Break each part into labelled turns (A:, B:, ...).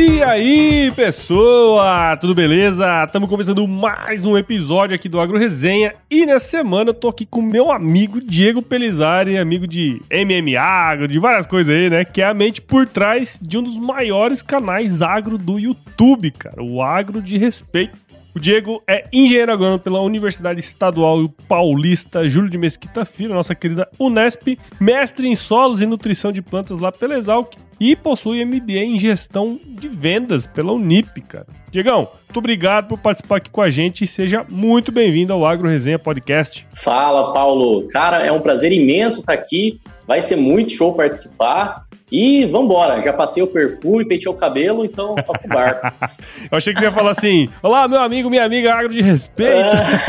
A: E aí, pessoa, tudo beleza? Estamos começando mais um episódio aqui do Agro Resenha e nessa semana eu tô aqui com meu amigo Diego Pelizari, amigo de MM Agro, de várias coisas aí, né? Que é a mente por trás de um dos maiores canais agro do YouTube, cara, o Agro de Respeito. O Diego é engenheiro agrônomo pela Universidade Estadual Paulista Júlio de Mesquita Filho, nossa querida Unesp, mestre em solos e nutrição de plantas lá pela Exalc e possui MBA em gestão de vendas pela Unip, cara. Diegão, muito obrigado por participar aqui com a gente e seja muito bem-vindo ao Agro Resenha Podcast.
B: Fala, Paulo. Cara, é um prazer imenso estar aqui. Vai ser muito show participar. E vambora, já passei o perfume, pentei o cabelo, então toca o barco.
A: Eu achei que você ia falar assim: Olá, meu amigo, minha amiga, agro de respeito. É...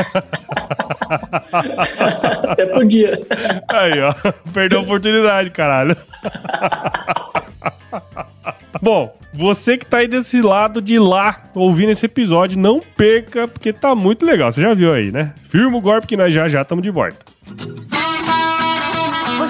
B: Até podia.
A: Aí, ó, perdeu a oportunidade, caralho. Bom, você que tá aí desse lado de lá ouvindo esse episódio, não perca, porque tá muito legal. Você já viu aí, né? Firma o golpe que nós já já estamos de volta.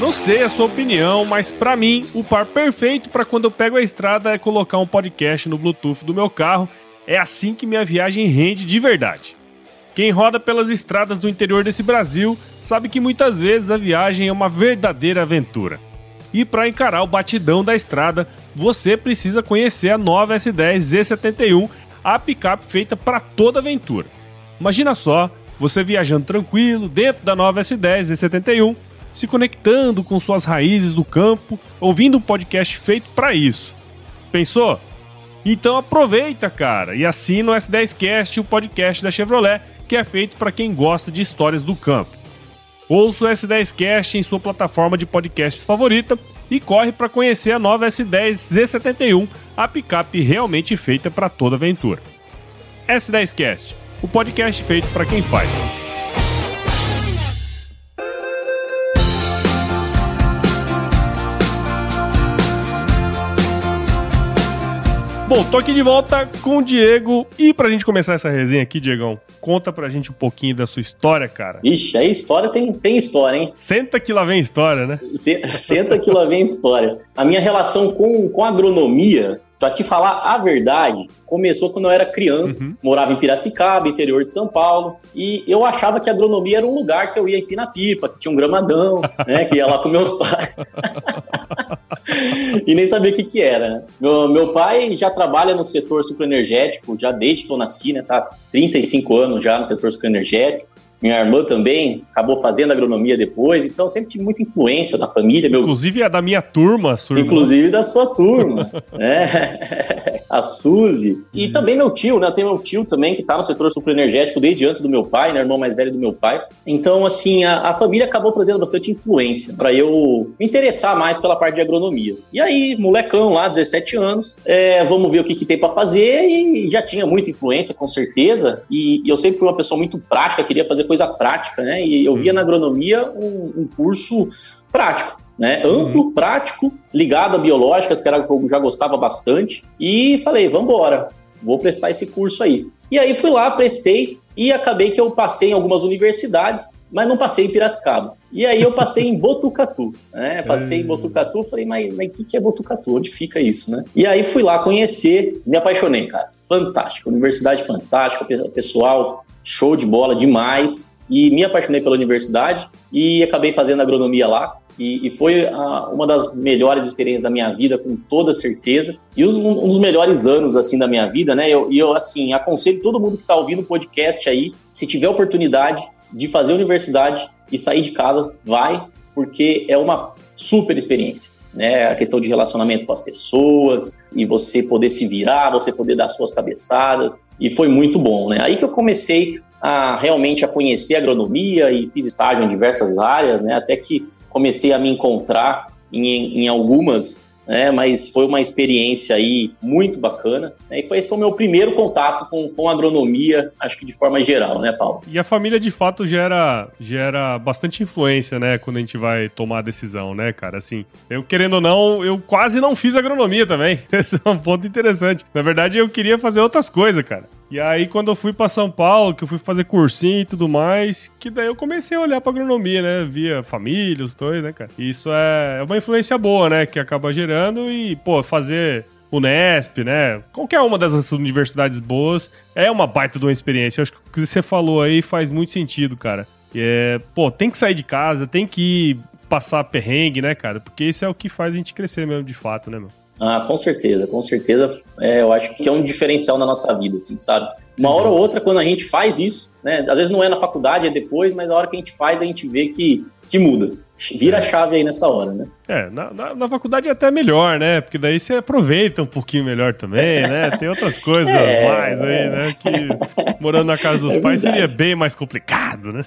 A: Não sei a sua opinião, mas para mim, o par perfeito para quando eu pego a estrada é colocar um podcast no Bluetooth do meu carro. É assim que minha viagem rende de verdade. Quem roda pelas estradas do interior desse Brasil sabe que muitas vezes a viagem é uma verdadeira aventura. E para encarar o batidão da estrada, você precisa conhecer a nova S10 Z71, a picape feita para toda aventura. Imagina só, você viajando tranquilo dentro da nova S10 Z71 se conectando com suas raízes do campo, ouvindo um podcast feito para isso. Pensou? Então aproveita, cara, e assina o S10Cast, o podcast da Chevrolet, que é feito para quem gosta de histórias do campo. Ouça o S10Cast em sua plataforma de podcasts favorita e corre para conhecer a nova S10 Z71, a picape realmente feita para toda aventura. S10Cast, o podcast feito para quem faz. Bom, tô aqui de volta com o Diego. E pra gente começar essa resenha aqui, Diegão, conta pra gente um pouquinho da sua história, cara.
B: Ixi, aí história tem, tem história, hein?
A: Senta que lá vem história, né?
B: Senta que lá vem história. A minha relação com, com agronomia Pra te falar a verdade, começou quando eu era criança, uhum. morava em Piracicaba, interior de São Paulo, e eu achava que a agronomia era um lugar que eu ia empinar pipa, que tinha um gramadão, né, que ia lá com meus pais. e nem sabia o que que era. Né? Meu, meu pai já trabalha no setor sucroenergético, já desde que eu nasci, né, tá 35 anos já no setor sucroenergético. Minha irmã também acabou fazendo agronomia depois, então sempre tive muita influência da família.
A: Meu... Inclusive é da minha turma,
B: sua Inclusive da sua turma, né? A Suzy. E Isso. também meu tio, né? Tem meu tio também que tá no setor superenergético desde antes do meu pai, né? Irmão mais velho do meu pai. Então, assim, a, a família acabou trazendo bastante influência para eu me interessar mais pela parte de agronomia. E aí, molecão lá, 17 anos, é, vamos ver o que, que tem para fazer e já tinha muita influência, com certeza. E, e, eu sempre fui uma pessoa muito prática, queria fazer coisa prática, né? E eu via uhum. na agronomia um, um curso prático. Né, amplo, uhum. prático, ligado a biológicas, que era o que eu já gostava bastante, e falei, vamos embora, vou prestar esse curso aí. E aí fui lá, prestei, e acabei que eu passei em algumas universidades, mas não passei em Piracicaba. E aí eu passei em Botucatu, né? Passei em Botucatu, falei, mas o que, que é Botucatu? Onde fica isso, né? E aí fui lá conhecer, me apaixonei, cara. Fantástico, universidade fantástica, pessoal, show de bola demais. E me apaixonei pela universidade e acabei fazendo agronomia lá. E, e foi a, uma das melhores experiências da minha vida, com toda certeza. E os, um, um, dos melhores anos, assim, da minha vida, né? E eu, eu, assim, aconselho todo mundo que está ouvindo o podcast aí, se tiver oportunidade, de fazer universidade e sair de casa, vai, porque é uma super experiência. Né, a questão de relacionamento com as pessoas e você poder se virar, você poder dar suas cabeçadas e foi muito bom, né? Aí que eu comecei a realmente a conhecer a agronomia e fiz estágio em diversas áreas, né? Até que comecei a me encontrar em, em algumas né? Mas foi uma experiência aí muito bacana. Né? E foi, esse foi o meu primeiro contato com, com agronomia, acho que de forma geral, né, Paulo?
A: E a família, de fato, gera, gera bastante influência, né? Quando a gente vai tomar a decisão, né, cara? Assim, eu querendo ou não, eu quase não fiz agronomia também. Esse é um ponto interessante. Na verdade, eu queria fazer outras coisas, cara. E aí, quando eu fui para São Paulo, que eu fui fazer cursinho e tudo mais, que daí eu comecei a olhar pra agronomia, né? Via família, os dois, né, cara? Isso é uma influência boa, né? Que acaba gerando e, pô, fazer Unesp, né? Qualquer uma dessas universidades boas é uma baita de uma experiência. Eu acho que o que você falou aí faz muito sentido, cara. É, pô, tem que sair de casa, tem que passar perrengue, né, cara? Porque isso é o que faz a gente crescer mesmo, de fato, né, meu?
B: Ah, com certeza, com certeza. É, eu acho que é um diferencial na nossa vida, assim, sabe? Uma hora ou outra, quando a gente faz isso, né? Às vezes não é na faculdade, é depois, mas a hora que a gente faz, a gente vê que, que muda. Vira a chave aí nessa hora, né?
A: É, na, na, na, faculdade é até melhor, né? Porque daí você aproveita um pouquinho melhor também, né? Tem outras coisas é, mais aí, né? Que morando na casa dos é pais seria bem mais complicado, né?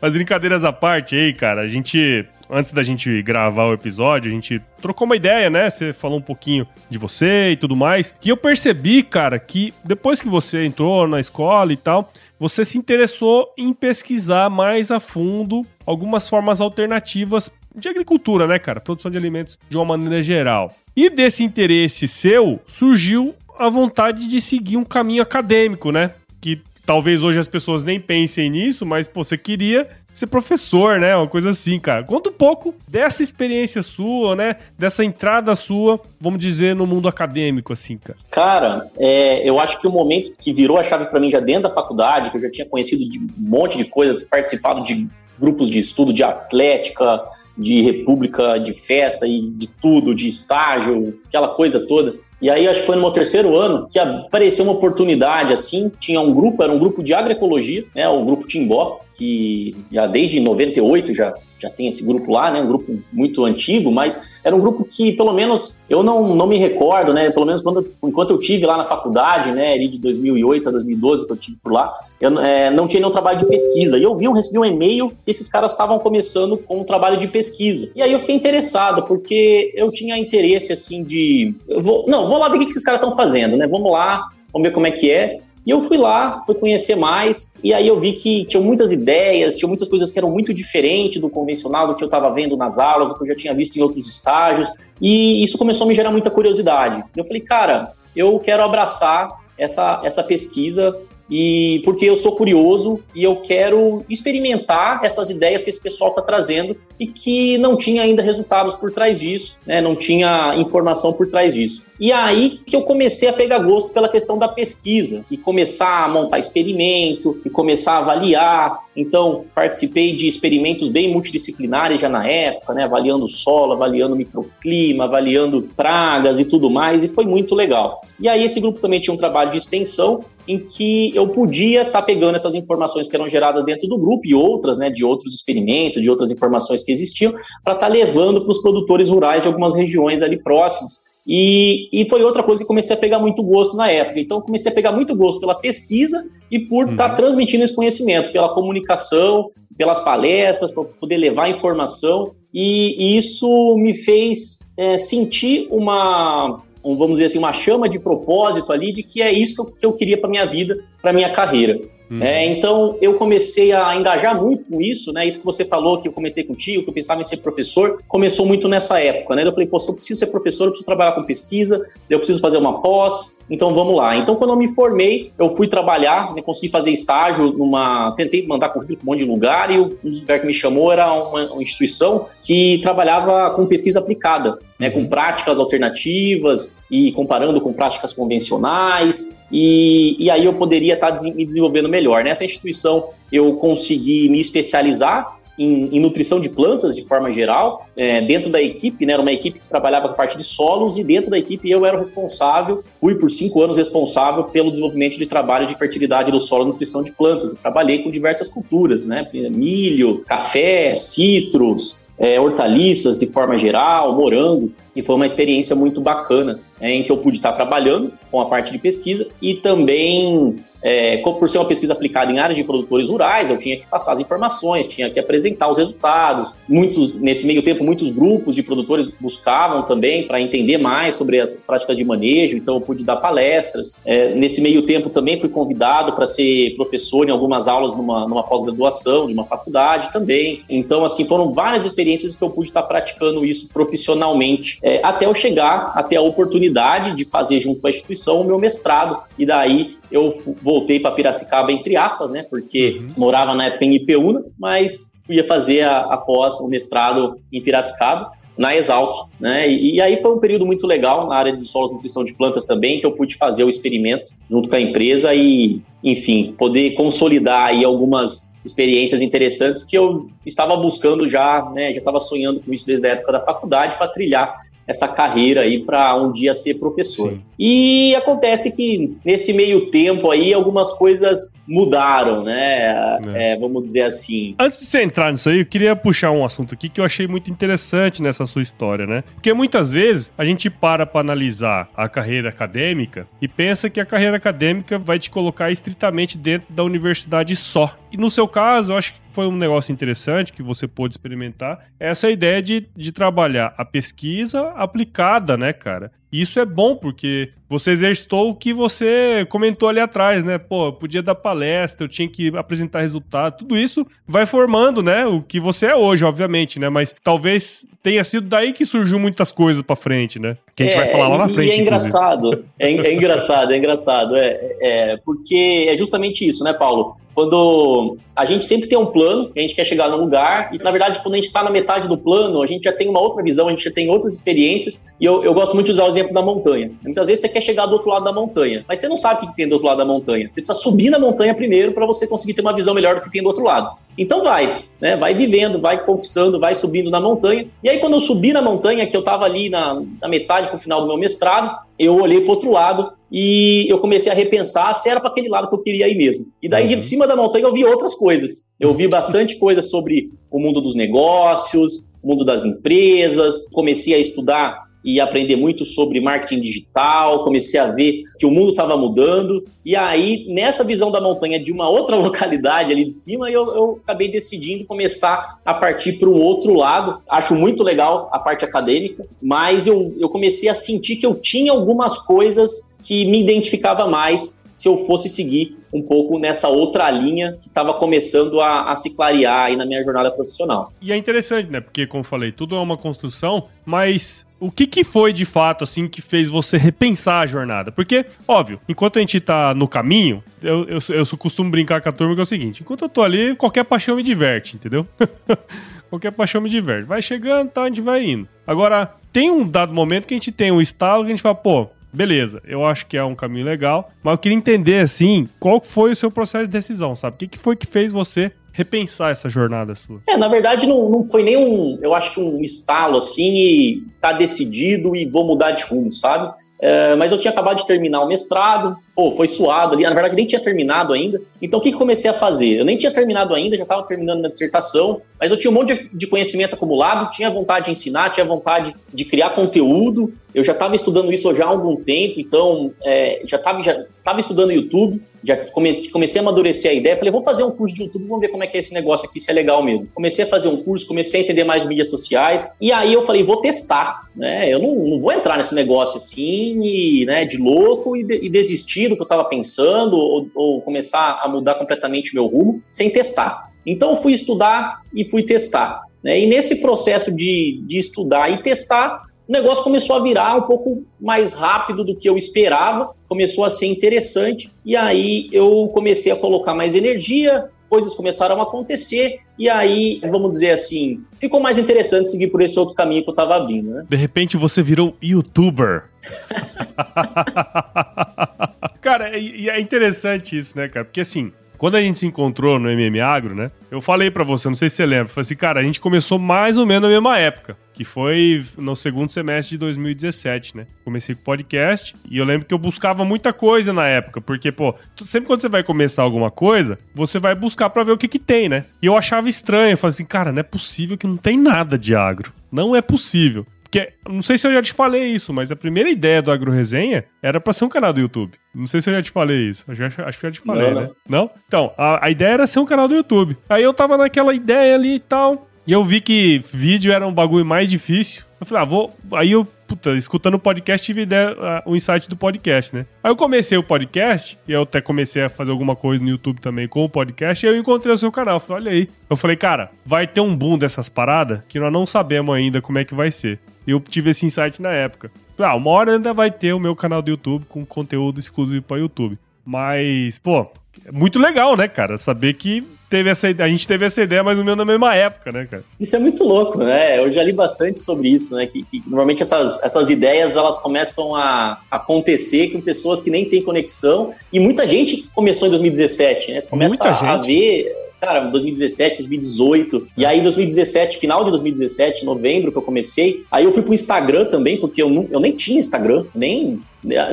A: Mas brincadeiras à parte aí, cara, a gente, antes da gente gravar o episódio, a gente trocou uma ideia, né? Você falou um pouquinho de você e tudo mais. E eu percebi, cara, que depois que você entrou na escola e tal, você se interessou em pesquisar mais a fundo algumas formas alternativas de agricultura, né, cara? Produção de alimentos de uma maneira geral. E desse interesse seu surgiu a vontade de seguir um caminho acadêmico, né? Que talvez hoje as pessoas nem pensem nisso, mas pô, você queria ser professor, né? Uma coisa assim, cara. Conta um pouco dessa experiência sua, né? Dessa entrada sua, vamos dizer, no mundo acadêmico, assim, cara.
B: Cara, é, eu acho que o momento que virou a chave para mim já dentro da faculdade, que eu já tinha conhecido de um monte de coisa, participado de grupos de estudo de atlética, de república, de festa e de tudo, de estágio, aquela coisa toda. E aí, acho que foi no meu terceiro ano que apareceu uma oportunidade assim. Tinha um grupo, era um grupo de agroecologia, né? O grupo Timbó, que já desde 98 já, já tem esse grupo lá, né? Um grupo muito antigo, mas era um grupo que, pelo menos, eu não, não me recordo, né? Pelo menos quando, enquanto eu tive lá na faculdade, né? De 2008 a 2012 que eu tive por lá, eu é, não tinha nenhum trabalho de pesquisa. E eu vi, eu recebi um e-mail que esses caras estavam começando com um trabalho de pesquisa. E aí eu fiquei interessado, porque eu tinha interesse, assim, de... Vou, não, vou lá ver o que esses caras estão fazendo, né? Vamos lá, vamos ver como é que é. E eu fui lá, fui conhecer mais, e aí eu vi que tinha muitas ideias, tinha muitas coisas que eram muito diferentes do convencional, do que eu estava vendo nas aulas, do que eu já tinha visto em outros estágios, e isso começou a me gerar muita curiosidade. Eu falei, cara, eu quero abraçar essa, essa pesquisa e porque eu sou curioso e eu quero experimentar essas ideias que esse pessoal está trazendo e que não tinha ainda resultados por trás disso, né? não tinha informação por trás disso. E aí que eu comecei a pegar gosto pela questão da pesquisa e começar a montar experimento e começar a avaliar. Então, participei de experimentos bem multidisciplinares já na época, né? avaliando solo, avaliando microclima, avaliando pragas e tudo mais, e foi muito legal. E aí esse grupo também tinha um trabalho de extensão em que eu podia estar tá pegando essas informações que eram geradas dentro do grupo e outras, né, de outros experimentos, de outras informações que existiam, para estar tá levando para os produtores rurais de algumas regiões ali próximas. E, e foi outra coisa que comecei a pegar muito gosto na época. Então, comecei a pegar muito gosto pela pesquisa e por estar tá uhum. transmitindo esse conhecimento, pela comunicação, pelas palestras, para poder levar informação. E, e isso me fez é, sentir uma, um, vamos dizer assim, uma chama de propósito ali de que é isso que eu queria para minha vida, para minha carreira. Uhum. É, então eu comecei a engajar muito com isso, né? Isso que você falou, que eu comentei contigo, que eu pensava em ser professor, começou muito nessa época, né? Eu falei, pô, se eu preciso ser professor, eu preciso trabalhar com pesquisa, eu preciso fazer uma pós, então vamos lá. Então, quando eu me formei, eu fui trabalhar, né, consegui fazer estágio numa. Tentei mandar currículo para um monte de lugar, e um dos lugares que me chamou era uma, uma instituição que trabalhava com pesquisa aplicada, né, com práticas alternativas e comparando com práticas convencionais. E, e aí eu poderia estar me desenvolvendo melhor. Nessa instituição eu consegui me especializar em, em, nutrição de plantas de forma geral. É, dentro da equipe, né, era uma equipe que trabalhava com a parte de solos e dentro da equipe eu era o responsável, fui por cinco anos responsável pelo desenvolvimento de trabalho de fertilidade do solo e nutrição de plantas. Eu trabalhei com diversas culturas, né, milho, café, citros, é, hortaliças de forma geral, morango, e foi uma experiência muito bacana é, em que eu pude estar trabalhando com a parte de pesquisa e também é, por ser uma pesquisa aplicada em áreas de produtores rurais, eu tinha que passar as informações, tinha que apresentar os resultados. Muitos, nesse meio tempo, muitos grupos de produtores buscavam também para entender mais sobre as práticas de manejo, então eu pude dar palestras. É, nesse meio tempo também fui convidado para ser professor em algumas aulas numa, numa pós-graduação de uma faculdade também. Então, assim, foram várias experiências que eu pude estar praticando isso profissionalmente, é, até eu chegar até a oportunidade de fazer junto com a instituição o meu mestrado. E daí eu voltei para Piracicaba, entre aspas, né? Porque uhum. morava na época em Ipeúna, mas ia fazer a, após o mestrado em Piracicaba na Exalc, né? E, e, aí foi um período muito legal na área de solos nutrição de plantas também, que eu pude fazer o experimento junto com a empresa e, enfim, poder consolidar aí algumas experiências interessantes que eu estava buscando já, né? Já estava sonhando com isso desde a época da faculdade para trilhar essa carreira aí para um dia ser professor. Sim. E acontece que nesse meio tempo aí algumas coisas mudaram, né? É. É, vamos dizer assim.
A: Antes de você entrar nisso aí, eu queria puxar um assunto aqui que eu achei muito interessante nessa sua história, né? Porque muitas vezes a gente para para analisar a carreira acadêmica e pensa que a carreira acadêmica vai te colocar estritamente dentro da universidade só. E no seu caso, eu acho que foi um negócio interessante que você pôde experimentar, é essa ideia de, de trabalhar a pesquisa aplicada, né, cara? Isso é bom porque você exercitou o que você comentou ali atrás, né? Pô, eu podia dar palestra, eu tinha que apresentar resultado, tudo isso vai formando, né, o que você é hoje, obviamente, né? Mas talvez tenha sido daí que surgiu muitas coisas para frente, né? Que a gente é, vai falar lá na frente.
B: É engraçado, é, é, engraçado, é engraçado, é, é, porque é justamente isso, né, Paulo? Quando a gente sempre tem um plano, a gente quer chegar num lugar, e na verdade, quando a gente está na metade do plano, a gente já tem uma outra visão, a gente já tem outras experiências, e eu, eu gosto muito de usar o exemplo da montanha. Muitas vezes você quer chegar do outro lado da montanha, mas você não sabe o que tem do outro lado da montanha. Você precisa subir na montanha primeiro para você conseguir ter uma visão melhor do que tem do outro lado. Então vai, né? Vai vivendo, vai conquistando, vai subindo na montanha. E aí, quando eu subi na montanha, que eu estava ali na, na metade para o final do meu mestrado, eu olhei para o outro lado e eu comecei a repensar se era para aquele lado que eu queria ir mesmo. E daí, uhum. de cima da montanha, eu vi outras coisas. Eu vi bastante coisa sobre o mundo dos negócios, o mundo das empresas, comecei a estudar e aprender muito sobre marketing digital, comecei a ver que o mundo estava mudando, e aí, nessa visão da montanha de uma outra localidade ali de cima, eu, eu acabei decidindo começar a partir para um outro lado. Acho muito legal a parte acadêmica, mas eu, eu comecei a sentir que eu tinha algumas coisas que me identificava mais se eu fosse seguir um pouco nessa outra linha que estava começando a, a, se clarear aí na minha jornada profissional.
A: E é interessante, né? Porque, como falei, tudo é uma construção, mas o que, que foi de fato, assim, que fez você repensar a jornada? Porque, óbvio, enquanto a gente tá no caminho, eu, eu, eu costumo brincar com a turma que é o seguinte: enquanto eu tô ali, qualquer paixão me diverte, entendeu? qualquer paixão me diverte. Vai chegando, tá, a gente vai indo. Agora, tem um dado momento que a gente tem um estalo que a gente fala, pô, beleza, eu acho que é um caminho legal, mas eu queria entender, assim, qual foi o seu processo de decisão, sabe? O que, foi que fez você repensar essa jornada sua?
B: É, na verdade não, não foi nem um, eu acho que um estalo assim e tá decidido e vou mudar de rumo, sabe? É, mas eu tinha acabado de terminar o mestrado, pô, foi suado ali, na verdade nem tinha terminado ainda. Então o que, que comecei a fazer? Eu nem tinha terminado ainda, já estava terminando minha dissertação, mas eu tinha um monte de, conhecimento acumulado, tinha vontade de ensinar, tinha vontade de criar conteúdo. Eu já estava estudando isso já há algum tempo, então é, já estava já tava estudando YouTube, já come, comecei a amadurecer a ideia. Falei, vou fazer um curso de YouTube, vamos ver como é que é esse negócio aqui, se é legal mesmo. Comecei a fazer um curso, comecei a entender mais mídias sociais, e aí eu falei, vou testar, né? Eu não, não vou entrar nesse negócio assim, e, né, de louco e, de, e desistir do que eu estava pensando, ou, ou começar a mudar completamente meu rumo, sem testar. Então eu fui estudar e fui testar. Né? E nesse processo de, de estudar e testar, o negócio começou a virar um pouco mais rápido do que eu esperava, começou a ser interessante, e aí eu comecei a colocar mais energia, coisas começaram a acontecer, e aí, vamos dizer assim, ficou mais interessante seguir por esse outro caminho que eu estava abrindo, né?
A: De repente você virou youtuber. cara, e é interessante isso, né, cara? Porque assim, quando a gente se encontrou no MM Agro, né? Eu falei para você, não sei se você lembra, falei assim, cara, a gente começou mais ou menos na mesma época, que foi no segundo semestre de 2017, né? Comecei com podcast e eu lembro que eu buscava muita coisa na época, porque, pô, sempre quando você vai começar alguma coisa, você vai buscar para ver o que que tem, né? E eu achava estranho, eu falei assim, cara, não é possível que não tem nada de agro. Não é possível. Porque, não sei se eu já te falei isso, mas a primeira ideia do Agro Resenha era pra ser um canal do YouTube. Não sei se eu já te falei isso. Eu já, acho que já te falei, não, né? Não? não? Então, a, a ideia era ser um canal do YouTube. Aí eu tava naquela ideia ali e tal. E eu vi que vídeo era um bagulho mais difícil. Eu falei, ah, vou. Aí eu puta, escutando o podcast, tive ideia, uh, o insight do podcast, né? Aí eu comecei o podcast, e eu até comecei a fazer alguma coisa no YouTube também com o podcast, e eu encontrei o seu canal. Eu falei, olha aí. Eu falei, cara, vai ter um boom dessas paradas que nós não sabemos ainda como é que vai ser. Eu tive esse insight na época. Ah, uma hora ainda vai ter o meu canal do YouTube com conteúdo exclusivo para YouTube. Mas, pô, é muito legal, né, cara? Saber que teve essa a gente teve essa ideia mais ou menos na mesma época, né, cara?
B: Isso é muito louco, né? Eu já li bastante sobre isso, né? Que, que normalmente essas, essas ideias elas começam a acontecer com pessoas que nem têm conexão e muita gente começou em 2017, né? Você começa muita a, gente. ver cara, 2017, 2018. E aí, 2017, final de 2017, novembro que eu comecei. Aí eu fui pro Instagram também, porque eu, não, eu nem tinha Instagram, nem,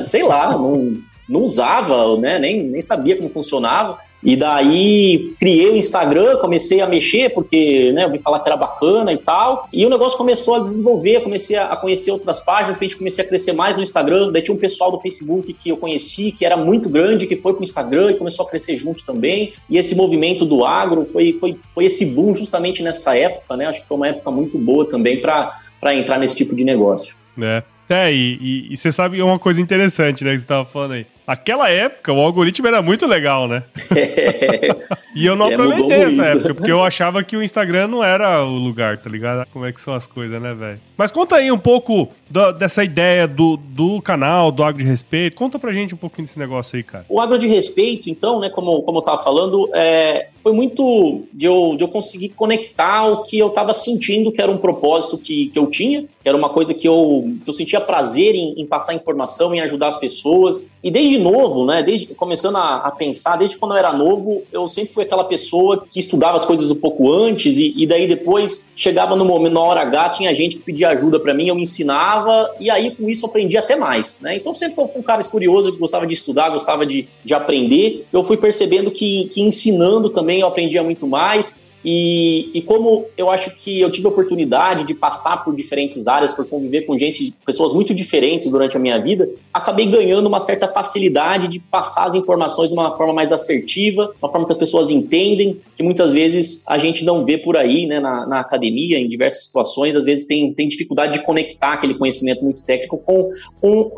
B: sei lá, não, não usava, né? Nem, nem sabia como funcionava. E daí criei o Instagram, comecei a mexer, porque né, eu vi falar que era bacana e tal. E o negócio começou a desenvolver, comecei a conhecer outras páginas, a gente comecei a crescer mais no Instagram. Daí tinha um pessoal do Facebook que eu conheci, que era muito grande, que foi pro Instagram e começou a crescer junto também. E esse movimento do agro foi, foi, foi esse boom justamente nessa época, né? Acho que foi uma época muito boa também para entrar nesse tipo de negócio.
A: É. É, e, e, e, você sabe é uma coisa interessante, né, que você tava falando aí. Aquela época, o algoritmo era muito legal, né? É. e eu não é, aproveitei essa época, porque eu achava que o Instagram não era o lugar, tá ligado? Como é que são as coisas, né, velho? Mas conta aí um pouco do, dessa ideia do, do canal, do Agro de Respeito. Conta pra gente um pouquinho desse negócio aí, cara.
B: O Agro de Respeito, então, né, como, como eu tava falando, é, foi muito de eu, de eu conseguir conectar o que eu tava sentindo que era um propósito que, que eu tinha, que era uma coisa que eu, que eu sentia prazer em, em passar informação, em ajudar as pessoas. E desde novo, né, desde começando a, a, pensar, desde quando eu era novo, eu sempre fui aquela pessoa que estudava as coisas um pouco antes e, e daí depois chegava no momento, na hora H, tinha gente que pedia ajuda para mim, eu me ensinava e aí com isso aprendi até mais, né? Então sempre fui um cara curioso, que gostava de estudar, gostava de, de aprender. Eu fui percebendo que, que ensinando também eu aprendia muito mais e, e, como eu acho que eu tive a oportunidade de passar por diferentes áreas, por conviver com gente, pessoas muito diferentes durante a minha vida, acabei ganhando uma certa facilidade de passar as informações de uma forma mais assertiva, uma forma que as pessoas entendem, que muitas vezes a gente não vê por aí, né, na, na academia, em diversas situações, às vezes tem, tem dificuldade de conectar aquele conhecimento muito técnico com, com,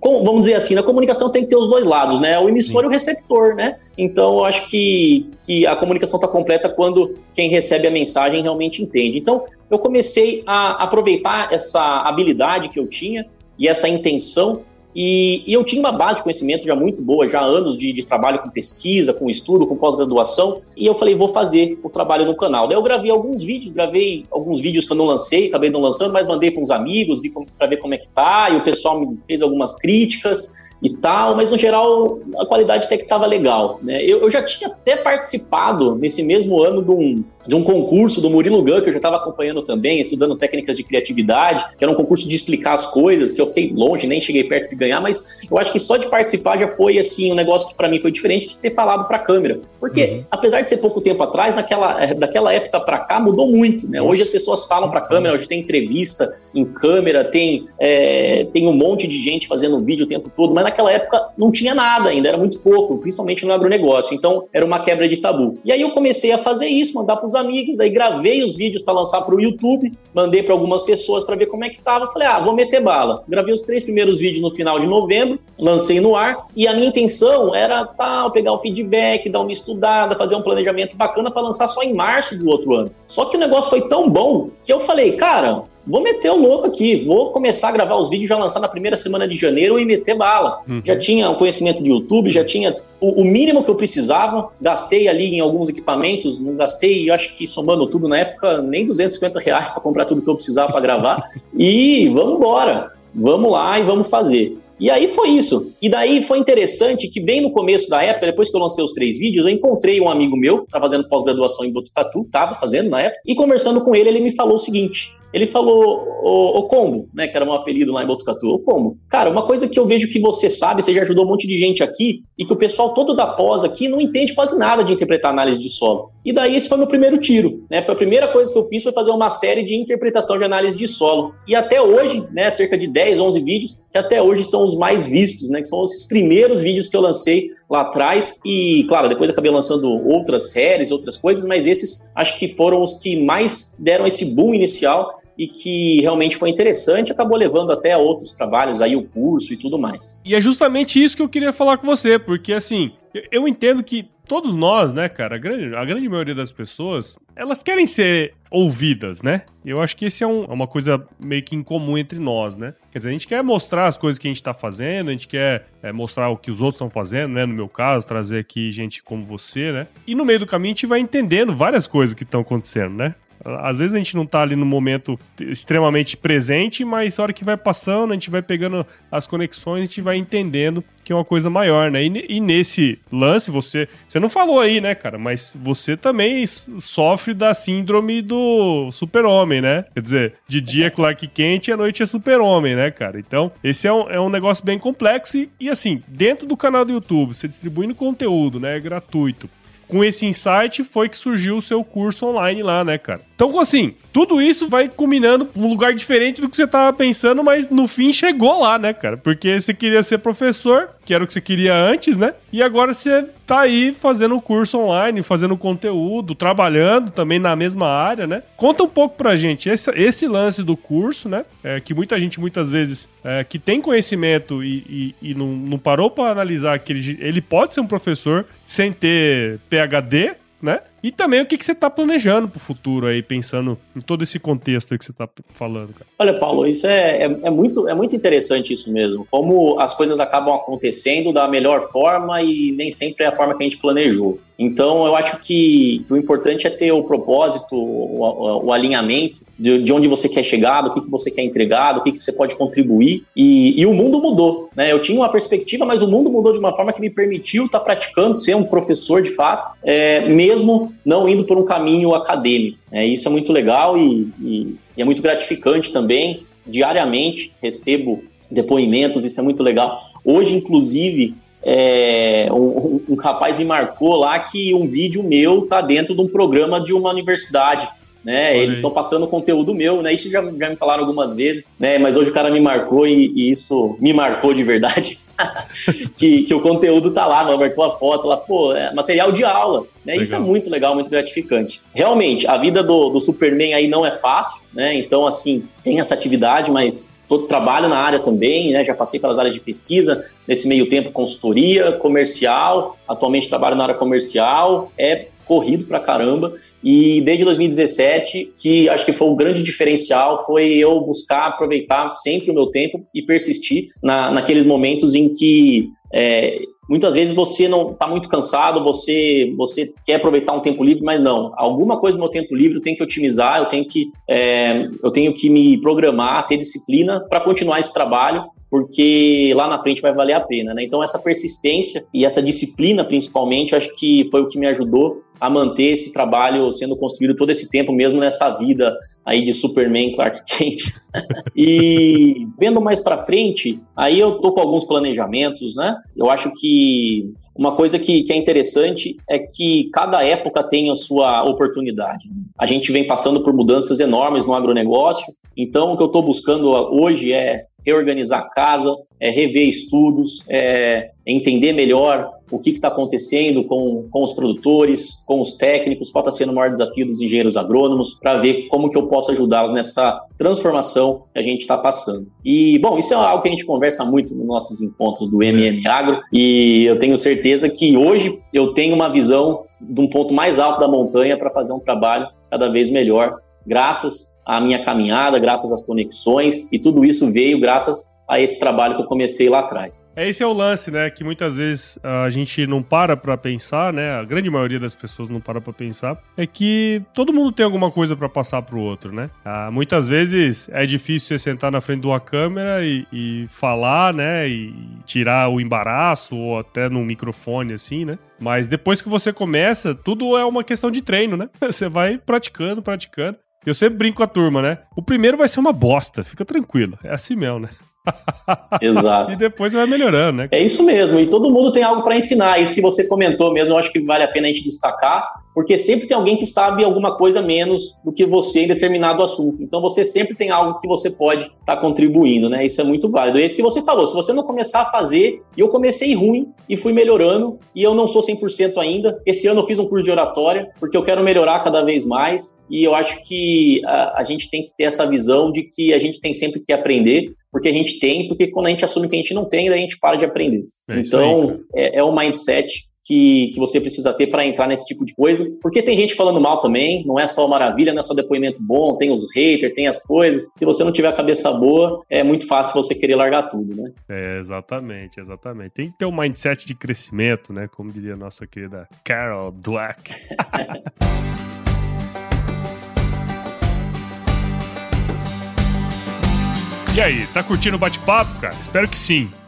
B: com, vamos dizer assim, na comunicação tem que ter os dois lados, né, o emissor Sim. e o receptor, né, então eu acho que, que a comunicação está completa quando quem recebe a mensagem realmente entende. Então, eu comecei a aproveitar essa habilidade que eu tinha e essa intenção e, e, eu tinha uma base de conhecimento já muito boa, já anos de, de trabalho com pesquisa, com estudo, com pós-graduação, e eu falei, vou fazer o trabalho no canal. Daí eu gravei alguns vídeos, gravei alguns vídeos que eu não lancei, acabei não lançando, mas mandei para uns amigos para ver como é que tá, e o pessoal me fez algumas críticas, e tal, mas no geral a qualidade até que estava legal. Né? Eu, eu, já tinha até participado nesse mesmo ano de um, de um concurso do Murilo Gun, que eu já estava acompanhando também, estudando técnicas de criatividade, que era um concurso de explicar as coisas, que eu fiquei longe, nem cheguei perto de ganhar, mas eu acho que só de participar já foi assim um negócio que para mim foi diferente de ter falado para a câmera. Porque, uhum. apesar de ser pouco tempo atrás, naquela, daquela época para cá mudou muito. Né? Hoje as pessoas falam para a câmera, hoje tem entrevista em câmera, tem, é, tem um monte de gente fazendo vídeo o tempo todo, mas naquela época não tinha nada ainda, era muito pouco, principalmente no agronegócio. Então era uma quebra de tabu. E aí eu comecei a fazer isso, mandar para os amigos, daí gravei os vídeos para lançar para o YouTube, mandei para algumas pessoas para ver como é que tava. Falei, ah, vou meter bala. Gravei os três primeiros vídeos no final de novembro, lancei no ar e a minha intenção era tal, pegar o feedback, dar uma estudada, fazer um planejamento bacana para lançar só em março do outro ano. Só que o negócio foi tão bom que eu falei, cara, vou meter o louco aqui, vou começar a gravar os vídeos já lançar na primeira semana de janeiro e meter bala. Uhum. Já tinha o conhecimento de YouTube, já tinha o, o, mínimo que eu precisava, gastei ali em alguns equipamentos, não gastei, eu acho que somando tudo na época, nem 250 reais para comprar tudo que eu precisava para gravar. e vamos embora, vamos lá e vamos fazer. E aí foi isso. E daí foi interessante que bem no começo da época, depois que eu lancei os três vídeos, eu encontrei um amigo meu, que estava fazendo pós-graduação em Botucatu, estava fazendo na época, e conversando com ele, ele me falou o seguinte: ele falou, o, o Combo, né, que era um apelido lá em Botucatu, o Combo. Cara, uma coisa que eu vejo que você sabe, você já ajudou um monte de gente aqui, e que o pessoal todo da pós aqui não entende quase nada de interpretar análise de solo. E daí esse foi meu primeiro tiro, né? Foi a primeira coisa que eu fiz foi fazer uma série de interpretação de análise de solo. E até hoje, né, cerca de 10, 11 vídeos, que até hoje são os mais vistos, né, que são os primeiros vídeos que eu lancei lá atrás. E, claro, depois acabei lançando outras séries, outras coisas, mas esses acho que foram os que mais deram esse boom inicial e que realmente foi interessante, acabou levando até outros trabalhos, aí o curso e tudo mais.
A: E é justamente isso que eu queria falar com você, porque assim, eu entendo que todos nós, né, cara, a grande, a grande maioria das pessoas, elas querem ser ouvidas, né? Eu acho que esse é, um, é, uma coisa meio que incomum entre nós, né? Quer dizer, a gente quer mostrar as coisas que a gente tá fazendo, a gente quer é, mostrar o que os outros estão fazendo, né? No meu caso, trazer aqui gente como você, né? E no meio do caminho a gente vai entendendo várias coisas que estão acontecendo, né? Às vezes a gente não tá ali no momento extremamente presente, mas a hora que vai passando, a gente vai pegando as conexões, a gente vai entendendo que é uma coisa maior, né? E, e nesse lance, você. Você não falou aí, né, cara? Mas você também sofre da síndrome do super-homem, né? Quer dizer, de dia é Clark Kent e à noite é super-homem, né, cara? Então, esse é um, é um negócio bem complexo e, e, assim, dentro do canal do YouTube, você distribuindo conteúdo, né? É gratuito com esse insight foi que surgiu o seu curso online lá, né, cara? Então, assim, tudo isso vai culminando um lugar diferente do que você tava pensando, mas no fim chegou lá, né, cara? Porque você queria ser professor, que era o que você queria antes, né? E agora você tá aí fazendo curso online, fazendo conteúdo, trabalhando também na mesma área, né? Conta um pouco pra gente esse, esse lance do curso, né? É, que muita gente, muitas vezes, é, que tem conhecimento e, e, e não, não, parou para analisar que ele, ele pode ser um professor sem ter PhD, né? E também o que, que você está planejando para o futuro aí, pensando em todo esse contexto que você está falando, cara.
B: Olha, Paulo, isso é, é, é, muito, é muito interessante isso mesmo. Como as coisas acabam acontecendo da melhor forma e nem sempre é a forma que a gente planejou. Então, eu acho que, que o importante é ter o propósito, o, o, o alinhamento de, de, onde você quer chegar, do que, que você quer entregar, do que, que você pode contribuir. E, e o mundo mudou. Né? Eu tinha uma perspectiva, mas o mundo mudou de uma forma que me permitiu estar tá praticando, ser um professor de fato, é, mesmo não indo por um caminho acadêmico. É, isso é muito legal e, e, e é muito gratificante também. Diariamente recebo depoimentos, isso é muito legal. Hoje, inclusive, é, um, um, rapaz me marcou lá que um vídeo meu está dentro de um programa de uma universidade né? Eles estão passando conteúdo meu, né? Isso já, já me falaram algumas vezes, né? Mas hoje o cara me marcou e, e isso me marcou de verdade. que, que o conteúdo tá lá, marcou a foto lá, pô, é material de aula, né? Isso é muito legal, muito gratificante. Realmente, a vida do, do Superman aí não é fácil, né? Então, assim, tem essa atividade, mas todo trabalho na área também, né? Já passei pelas áreas de pesquisa, nesse meio tempo consultoria, comercial, atualmente trabalho na área comercial, é corrido pra caramba. E desde 2017, que acho que foi o grande diferencial, foi eu buscar aproveitar sempre o meu tempo e persistir na, naqueles momentos em que é, muitas vezes você não está muito cansado, você você quer aproveitar um tempo livre, mas não. Alguma coisa no meu tempo livre eu tenho que otimizar, eu tenho que é, eu tenho que me programar, ter disciplina para continuar esse trabalho porque lá na frente vai valer a pena, né? Então essa persistência e essa disciplina, principalmente, acho que foi o que me ajudou a manter esse trabalho sendo construído todo esse tempo, mesmo nessa vida aí de Superman Clark Kent. e vendo mais para frente, aí eu tô com alguns planejamentos, né? Eu acho que uma coisa que, que, é interessante é que cada época tem a sua oportunidade. A gente vem passando por mudanças enormes no agronegócio, então o que eu estou buscando hoje é reorganizar a casa, é rever estudos, é entender melhor o que está acontecendo com, com os produtores, com os técnicos, qual está sendo o maior desafio dos engenheiros agrônomos, para ver como que eu posso ajudá-los nessa transformação que a gente está passando. E, bom, isso é algo que a gente conversa muito nos nossos encontros do MM Agro, e eu tenho certeza que hoje eu tenho uma visão de um ponto mais alto da montanha para fazer um trabalho cada vez melhor, graças à minha caminhada, graças às conexões, e tudo isso veio graças a esse trabalho que eu comecei lá atrás.
A: É esse é o lance, né? Que muitas vezes a gente não para para pensar, né? A grande maioria das pessoas não para para pensar é que todo mundo tem alguma coisa para passar pro outro, né? Ah, muitas vezes é difícil você sentar na frente de uma câmera e, e falar, né? E tirar o embaraço ou até no microfone assim, né? Mas depois que você começa, tudo é uma questão de treino, né? Você vai praticando, praticando. Eu sempre brinco com a turma, né? O primeiro vai ser uma bosta, fica tranquilo. É assim mesmo, né?
B: Exato.
A: e depois vai melhorando, né?
B: É isso mesmo. E todo mundo tem algo para ensinar. Isso que você comentou mesmo, eu acho que vale a pena a gente destacar, porque sempre tem alguém que sabe alguma coisa menos do que você em determinado assunto. Então você sempre tem algo que você pode estar tá contribuindo, né? Isso é muito válido. É isso que você falou. Se você não começar a fazer, e eu comecei ruim e fui melhorando, e eu não sou 100% ainda. Esse ano eu fiz um curso de oratória, porque eu quero melhorar cada vez mais, e eu acho que a, a gente tem que ter essa visão de que a gente tem sempre que aprender, porque a gente tem, porque quando a gente assume que a gente não tem, daí a gente para de aprender. É então, é, é um mindset que, que você precisa ter para entrar nesse tipo de coisa. Porque tem gente falando mal também, não é só maravilha, não é só depoimento bom, tem os haters, tem as coisas. Se você não tiver a cabeça boa, é muito fácil você querer largar tudo, né?
A: É, exatamente, exatamente. Tem que ter um mindset de crescimento, né? Como diria a nossa querida Carol Dweck. E aí, tá curtindo o bate-papo, cara? Espero que sim.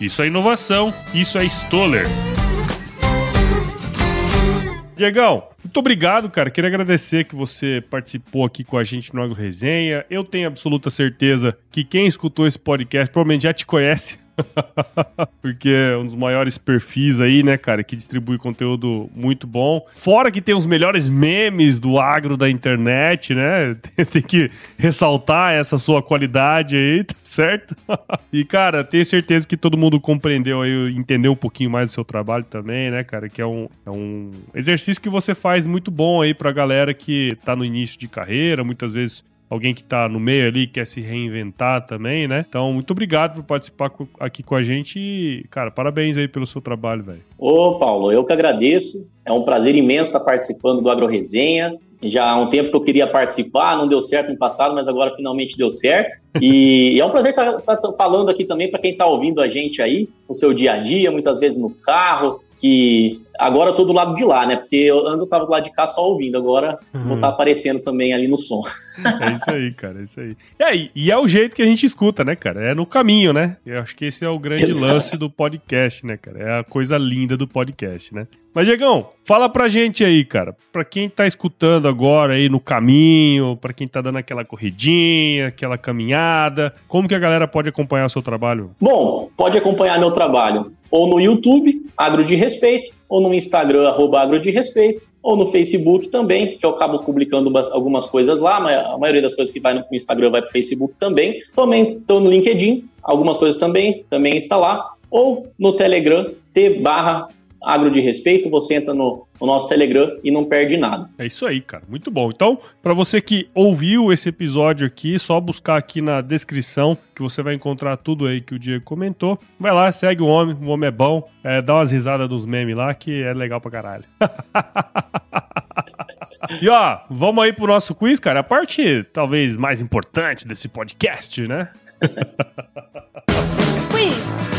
A: Isso é inovação, isso é Stoller. Diegão, muito obrigado, cara. Queria agradecer que você participou aqui com a gente no Agro Resenha. Eu tenho absoluta certeza que quem escutou esse podcast provavelmente já te conhece Porque é um dos maiores perfis aí, né, cara, que distribui conteúdo muito bom. Fora que tem os melhores memes do agro da internet, né? Tem que ressaltar essa sua qualidade aí, tá certo? E, cara, tenho certeza que todo mundo compreendeu aí, entendeu um pouquinho mais do seu trabalho também, né, cara? Que é um, é um exercício que você faz muito bom aí pra galera que tá no início de carreira, muitas vezes alguém que está no meio ali, quer se reinventar também, né? Então, muito obrigado por participar aqui com a gente e, cara, parabéns aí pelo seu trabalho, velho.
B: Ô, Paulo, eu que agradeço. É um prazer imenso estar participando do Agro Resenha. Já há um tempo que eu queria participar, não deu certo no passado, mas agora finalmente deu certo. E, é um prazer estar, estar falando aqui também para quem está ouvindo a gente aí, no seu dia a dia, muitas vezes no carro, que agora eu tô do lado de lá, né? Porque eu, antes eu tava do lado de cá só ouvindo, agora uhum. vou estar tá aparecendo também ali no som.
A: É isso aí, cara, é isso aí. E aí, e é o jeito que a gente escuta, né, cara? É no caminho, né? Eu acho que esse é o grande Exato. lance do podcast, né, cara? É a coisa linda do podcast, né? Mas, Diegão, fala pra gente aí, cara. Pra quem tá escutando agora aí no caminho, pra quem tá dando aquela corridinha, aquela caminhada, como que a galera pode acompanhar o seu trabalho?
B: Bom, pode acompanhar meu trabalho ou no YouTube, Agro de Respeito, ou no Instagram, arroba agro de respeito, ou no Facebook também, que eu acabo publicando algumas coisas lá, a maioria das coisas que vai no Instagram vai para o Facebook também. Também estou no LinkedIn, algumas coisas também, também está lá, ou no Telegram, t barra agro de respeito, você entra no, no, nosso Telegram e não perde nada.
A: É isso aí, cara. Muito bom. Então, para você que ouviu esse episódio aqui, só buscar aqui na descrição que você vai encontrar tudo aí que o Diego comentou. Vai lá, segue o homem, o homem é bom, é, dá umas risadas dos memes lá que é legal pra caralho. E ó, vamos aí pro nosso quiz, cara. A parte talvez mais importante desse podcast, né? quiz.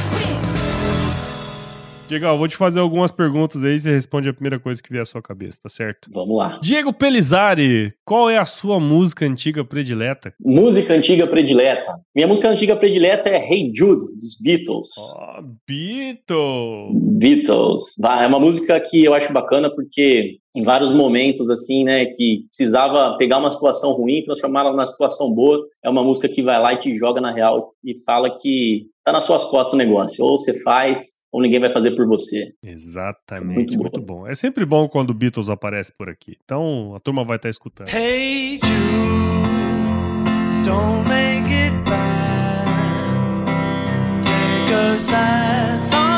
A: Diego, eu vou te fazer algumas perguntas aí, você responde a primeira coisa que vier à sua cabeça, tá certo?
B: Vamos lá.
A: Diego Pelizari, qual é a sua música antiga predileta?
B: Música antiga predileta. Minha música antiga predileta é Hey Jude, dos Beatles.
A: Oh, Beatles!
B: Beatles. É uma música que eu acho bacana porque em vários momentos, assim, né, que precisava pegar uma situação ruim, transformá-la numa situação boa. É uma música que vai lá e te joga na real e fala que tá nas suas costas o negócio. Ou você faz, ou ninguém vai fazer por você.
A: Exatamente, muito, muito bom. É sempre bom quando o Beatles aparece por aqui. Então a turma vai estar escutando. Hey Jude, don't make it bad. Take a sad song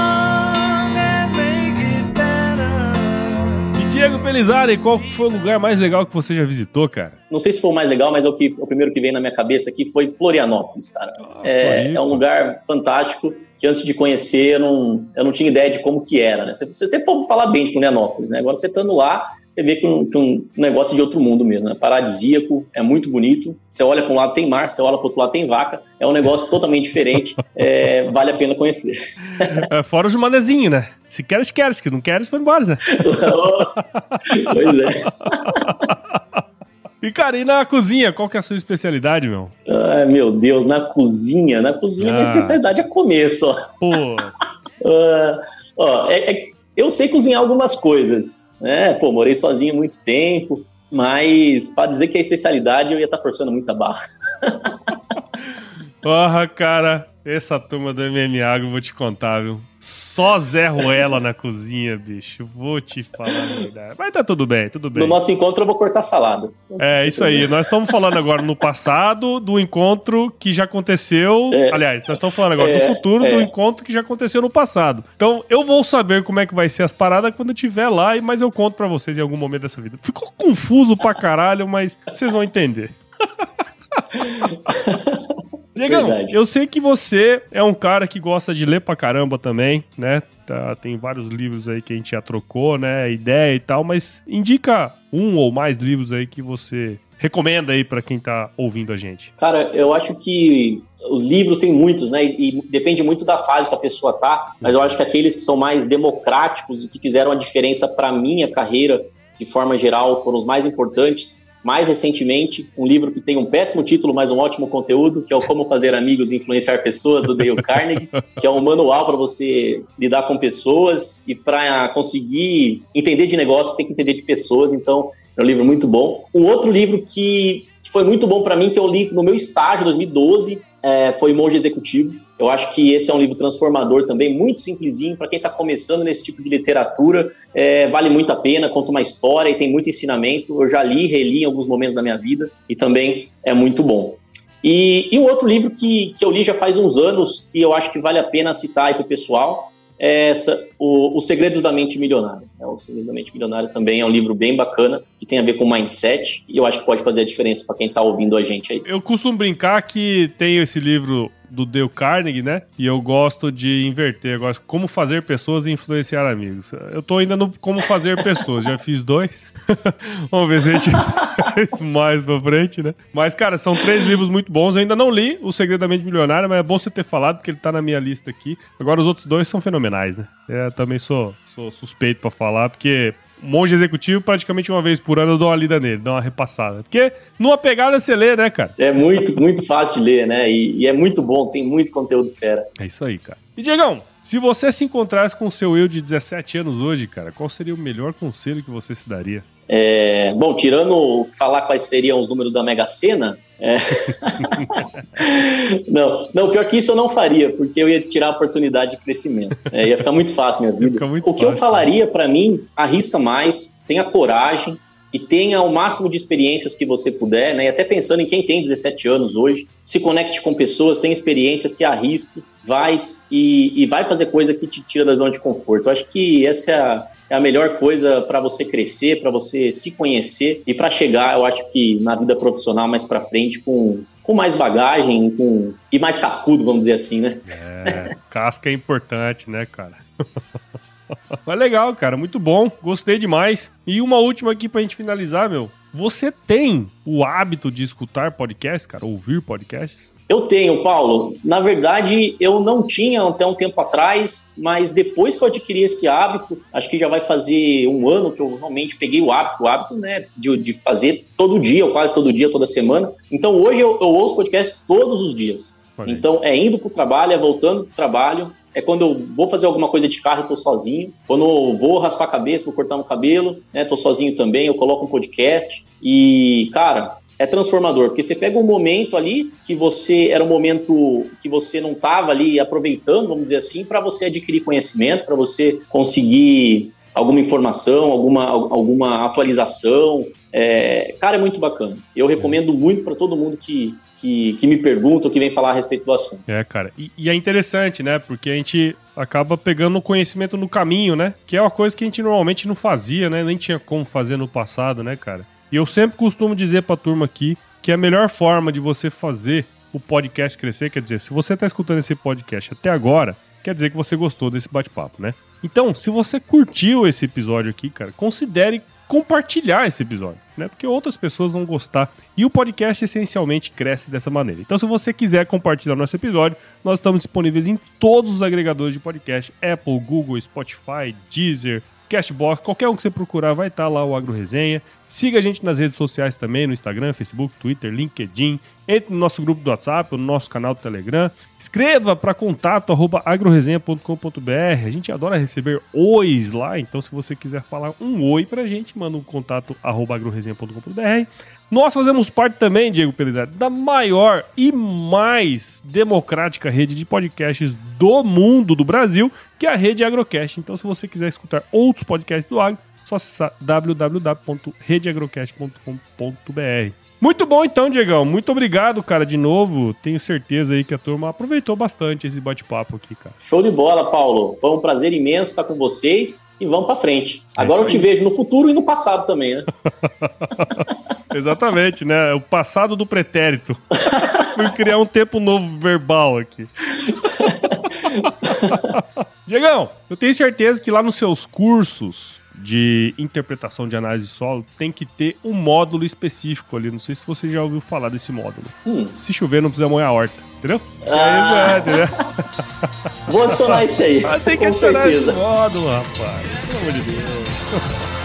A: Pelizari, qual foi o lugar mais legal que você já visitou, cara?
B: Não sei se foi o mais legal, mas é o, que, o primeiro que vem na minha cabeça aqui foi Florianópolis, cara. Ah, é, é um lugar fantástico que antes de conhecer eu não, eu não tinha ideia de como que era, né? Você, você for falar bem de Florianópolis, né? Agora você estando lá, você vê que um, que um negócio de outro mundo mesmo, né? Paradisíaco, é muito bonito. Você olha para um lado tem mar, você olha para outro lado tem vaca, é um negócio totalmente diferente, é, vale a pena conhecer.
A: É, fora os manezinhos, né? Se queres, queres, se não queres, foi embora, né? pois é. E, cara, e na cozinha, qual que é a sua especialidade, meu?
B: Ai, meu Deus, na cozinha. Na cozinha, ah. minha especialidade é comer só. Pô. uh, ó, é, é, eu sei cozinhar algumas coisas, né? Pô, morei sozinho muito tempo, mas para dizer que é especialidade, eu ia estar tá forçando muita barra.
A: Porra, cara, essa turma do MMA, eu vou te contar, viu? Só Zé Ruela na cozinha, bicho. Vou te falar a verdade. Mas tá tudo bem, tudo bem.
B: No nosso encontro eu vou cortar salada.
A: É, isso aí. Nós estamos falando agora no passado do encontro que já aconteceu. É. Aliás, nós estamos falando agora é. do futuro é. do encontro que já aconteceu no passado. Então, eu vou saber como é que vai ser as paradas quando eu estiver lá, mas eu conto para vocês em algum momento dessa vida. Ficou confuso pra caralho, mas vocês vão entender. Diegão, eu sei que você é um cara que gosta de ler pra caramba também, né? Tá, tem vários livros aí que a gente já trocou, né? Ideia e tal, mas indica um ou mais livros aí que você recomenda aí para quem tá ouvindo a gente?
B: Cara, eu acho que os livros tem muitos, né? E, depende muito da fase que a pessoa tá, mas eu acho que aqueles que são mais democráticos e que fizeram a diferença para minha carreira de forma geral foram os mais importantes mais recentemente, um livro que tem um péssimo título, mas um ótimo conteúdo, que é o Como Fazer Amigos e Influenciar Pessoas, do Dale Carnegie, que é um manual para você lidar com pessoas e para conseguir entender de negócio, tem que entender de pessoas, então é um livro muito bom. Um outro livro que, que foi muito bom para mim, que eu li no meu estágio, 2012, é, foi Monge Executivo. Eu acho que esse é um livro transformador também, muito simplesinho, para quem está começando nesse tipo de literatura, é, vale muito a pena, conta uma história e tem muito ensinamento. Eu já li, reli em alguns momentos da minha vida e também é muito bom. E, e um outro livro que, que eu li já faz uns anos, que eu acho que vale a pena citar para o pessoal, é essa, o, Os Segredos da Mente Milionária. É, o Segredos da Mente Milionária também é um livro bem bacana, que tem a ver com mindset, e eu acho que pode fazer a diferença para quem está ouvindo a gente aí.
A: Eu costumo brincar que tem esse livro do Dale Carnegie, né? E eu gosto de inverter. Eu gosto de como fazer pessoas influenciar amigos. Eu tô ainda no como fazer pessoas. Já fiz dois. Vamos ver se a gente faz mais pra frente, né? Mas, cara, são três livros muito bons. Eu ainda não li O Segredo da Mente Milionária, mas é bom você ter falado, porque ele tá na minha lista aqui. Agora, os outros dois são fenomenais, né? É, também sou, sou suspeito para falar, porque monge executivo, praticamente uma vez por ano eu dou uma lida nele, dou uma repassada. Porque numa pegada você lê, né, cara?
B: É muito, muito fácil de ler, né? E, e é muito bom, tem muito conteúdo fera.
A: É isso aí, cara. E Diegão, se você se encontrasse com o seu eu de 17 anos hoje, cara, qual seria o melhor conselho que você se daria?
B: É, bom, tirando falar quais seriam os números da Mega Sena, É. não, não, pior que isso eu não faria, porque eu ia tirar a oportunidade de crescimento. É, ia ficar muito fácil minha vida. o que fácil, eu falaria para mim, arrisca mais, tenha coragem e tenha o máximo de experiências que você puder, né? E até pensando em quem tem 17 anos hoje, se conecte com pessoas, tenha experiência, se arrisque, vai e, e vai fazer coisa que te tira da zona de conforto. Eu acho que essa é a, é a melhor coisa para você crescer, para você se conhecer e para chegar, eu acho que na vida profissional mais para frente com, com mais bagagem com, e mais cascudo, vamos dizer assim, né?
A: É, casca é importante, né, cara? Mas legal, cara, muito bom, gostei demais. E uma última aqui pra gente finalizar, meu. Você tem o hábito de escutar podcasts, cara, ouvir podcasts?
B: Eu tenho, Paulo. Na verdade, eu não tinha até um tempo atrás, mas depois que eu adquiri esse hábito, acho que já vai fazer um ano que eu realmente peguei o hábito, o hábito, né, de, de fazer todo dia, ou quase todo dia, toda semana. Então hoje eu, eu ouço podcast todos os dias. Então é indo pro trabalho, é voltando pro trabalho, é quando eu vou fazer alguma coisa de carro e tô sozinho. Quando eu vou raspar a cabeça, vou cortar no cabelo, né? Tô sozinho também, eu coloco um podcast. E, cara, é transformador, porque você pega um momento ali que você era um momento que você não estava ali aproveitando, vamos dizer assim, para você adquirir conhecimento, para você conseguir alguma informação, alguma, alguma atualização. É, cara, é muito bacana. Eu recomendo muito para todo mundo que, que, que me pergunta ou que vem falar a respeito do assunto.
A: É, cara. E, e, é interessante, né? Porque a gente acaba pegando o conhecimento no caminho, né? Que é uma coisa que a gente normalmente não fazia, né? Nem tinha como fazer no passado, né, cara? E eu sempre costumo dizer pra turma aqui que a melhor forma de você fazer o podcast crescer, quer dizer, se você está escutando esse podcast até agora, quer dizer que você gostou desse bate-papo, né? Então, se você curtiu esse episódio aqui, cara, considere compartilhar esse episódio, né? Porque outras pessoas vão gostar. E o podcast essencialmente cresce dessa maneira. Então, se você quiser compartilhar nosso episódio, nós estamos disponíveis em todos os agregadores de podcast: Apple, Google, Spotify, Deezer, Cashbox, qualquer um que você procurar vai estar lá o Agro Resenha. Siga a gente nas redes sociais também, no Instagram, Facebook, Twitter, LinkedIn. Entre no nosso grupo do WhatsApp, no nosso canal do Telegram. Escreva para contato agroresenha.com.br. A gente adora receber ois lá, então se você quiser falar um oi pra gente, manda um contato agroresenha.com.br. Nós fazemos parte também, Diego Pereira, da maior e mais democrática rede de podcasts do mundo, do Brasil, que é a rede Agrocast. Então, se você quiser escutar outros podcasts do Agro, só acessar www.redeagrocast.com.br. Muito bom então, Diegão. Muito obrigado, cara, de novo. Tenho certeza aí que a turma aproveitou bastante esse bate-papo aqui, cara.
B: Show de bola, Paulo. Foi um prazer imenso estar com vocês e vamos para frente. É Agora eu te vejo no futuro e no passado também, né?
A: Exatamente, né? O passado do pretérito. Fui criar um tempo novo verbal aqui. Diegão, eu tenho certeza que lá nos seus cursos de interpretação de análise solo tem que ter um módulo específico ali. Não sei se você já ouviu falar desse módulo. Hum. Se chover, não precisa molhar a horta, entendeu?
B: Ah. É, entendeu? Vou adicionar isso aí.
A: Ah, tem que adicionar certeza. esse módulo, rapaz. Pelo amor de Deus.